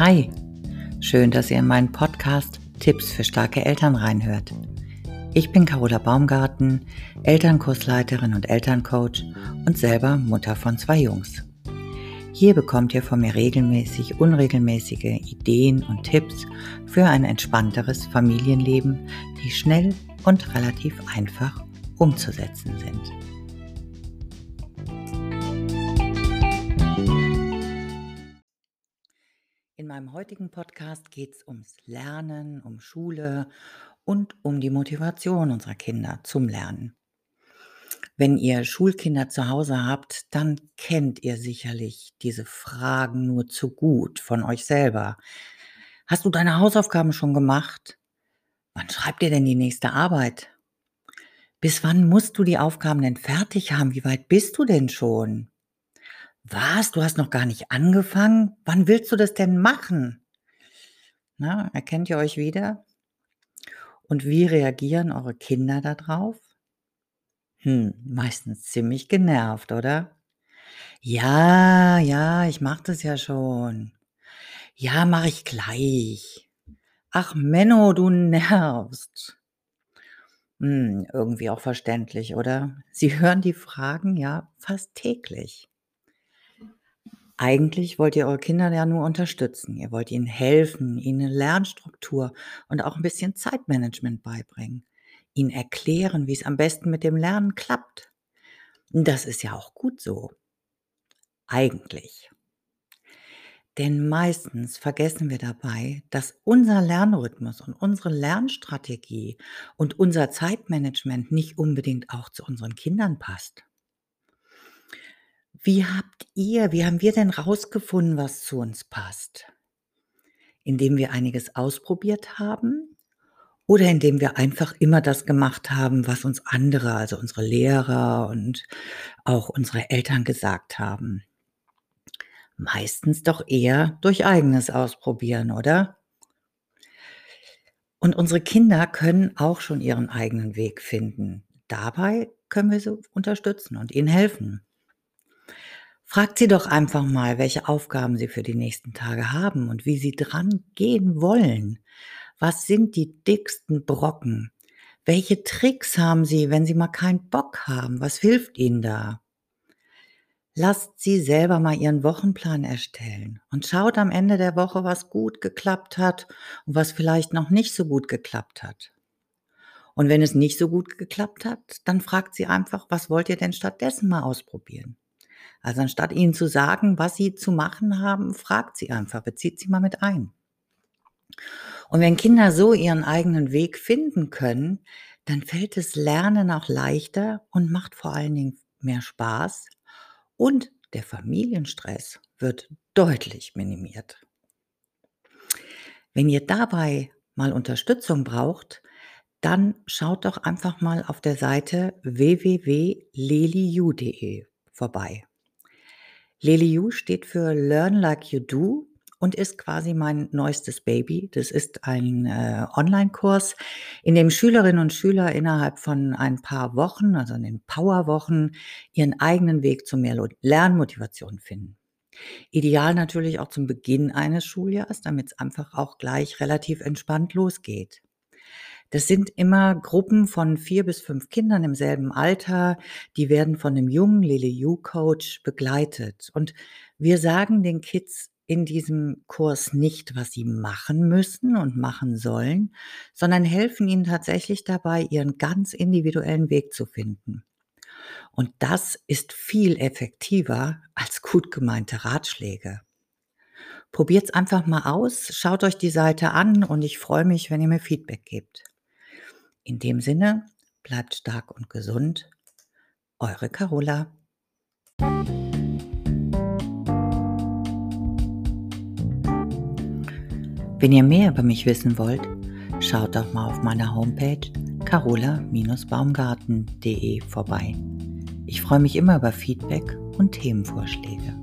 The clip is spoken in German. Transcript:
Hi, schön, dass ihr in meinen Podcast Tipps für starke Eltern reinhört. Ich bin Carola Baumgarten, Elternkursleiterin und Elterncoach und selber Mutter von zwei Jungs. Hier bekommt ihr von mir regelmäßig unregelmäßige Ideen und Tipps für ein entspannteres Familienleben, die schnell und relativ einfach umzusetzen sind. Meinem heutigen Podcast geht es ums Lernen, um Schule und um die Motivation unserer Kinder zum Lernen. Wenn ihr Schulkinder zu Hause habt, dann kennt ihr sicherlich diese Fragen nur zu gut von euch selber. Hast du deine Hausaufgaben schon gemacht? Wann schreibt ihr denn die nächste Arbeit? Bis wann musst du die Aufgaben denn fertig haben? Wie weit bist du denn schon? Was? Du hast noch gar nicht angefangen? Wann willst du das denn machen? Na, erkennt ihr euch wieder? Und wie reagieren eure Kinder darauf? Hm, meistens ziemlich genervt, oder? Ja, ja, ich mach das ja schon. Ja, mach ich gleich. Ach, Menno, du nervst. Hm, irgendwie auch verständlich, oder? Sie hören die Fragen ja fast täglich. Eigentlich wollt ihr eure Kinder ja nur unterstützen. Ihr wollt ihnen helfen, ihnen 'ne Lernstruktur und auch ein bisschen Zeitmanagement beibringen, ihnen erklären, wie es am besten mit dem Lernen klappt. das ist ja auch gut so. Eigentlich. Denn meistens vergessen wir dabei, dass unser Lernrhythmus und unsere Lernstrategie und unser Zeitmanagement nicht unbedingt auch zu unseren Kindern passt. Wie habt ihr wie haben wir denn rausgefunden, was zu uns passt? Indem wir einiges ausprobiert haben oder indem wir einfach immer das gemacht haben, was uns andere, also unsere Lehrer und auch unsere Eltern gesagt haben? Meistens doch eher durch eigenes Ausprobieren, oder? Und unsere Kinder können auch schon ihren eigenen Weg finden. Dabei können wir sie unterstützen und ihnen helfen. Fragt sie doch einfach mal, welche Aufgaben sie für die nächsten Tage haben und wie sie dran gehen wollen. Was sind die dicksten Brocken? Welche Tricks haben sie, wenn sie mal keinen Bock haben? Was hilft ihnen da? Lasst sie selber mal ihren Wochenplan erstellen und schaut am Ende der Woche, was gut geklappt hat und was vielleicht noch nicht so gut geklappt hat. Und wenn es nicht so gut geklappt hat, dann fragt sie einfach, was wollt ihr denn stattdessen mal ausprobieren? Also anstatt ihnen zu sagen, was sie zu machen haben, fragt sie einfach, bezieht sie mal mit ein. Und wenn Kinder so ihren eigenen Weg finden können, dann fällt das Lernen auch leichter und macht vor allen Dingen mehr Spaß und der Familienstress wird deutlich minimiert. Wenn ihr dabei mal Unterstützung braucht, dann schaut doch einfach mal auf der Seite www.leliu.de vorbei. LeliU steht für Learn Like You Do und ist quasi mein neuestes Baby. Das ist ein äh, Online-Kurs, in dem Schülerinnen und Schüler innerhalb von ein paar Wochen, also in den Powerwochen, ihren eigenen Weg zu mehr Lernmotivation finden. Ideal natürlich auch zum Beginn eines Schuljahres, damit es einfach auch gleich relativ entspannt losgeht. Das sind immer Gruppen von vier bis fünf Kindern im selben Alter. Die werden von einem jungen Lele-You-Coach begleitet. Und wir sagen den Kids in diesem Kurs nicht, was sie machen müssen und machen sollen, sondern helfen ihnen tatsächlich dabei, ihren ganz individuellen Weg zu finden. Und das ist viel effektiver als gut gemeinte Ratschläge. Probiert's einfach mal aus, schaut euch die Seite an und ich freue mich, wenn ihr mir Feedback gebt. In dem Sinne, bleibt stark und gesund. Eure Carola. Wenn ihr mehr über mich wissen wollt, schaut doch mal auf meiner Homepage carola-baumgarten.de vorbei. Ich freue mich immer über Feedback und Themenvorschläge.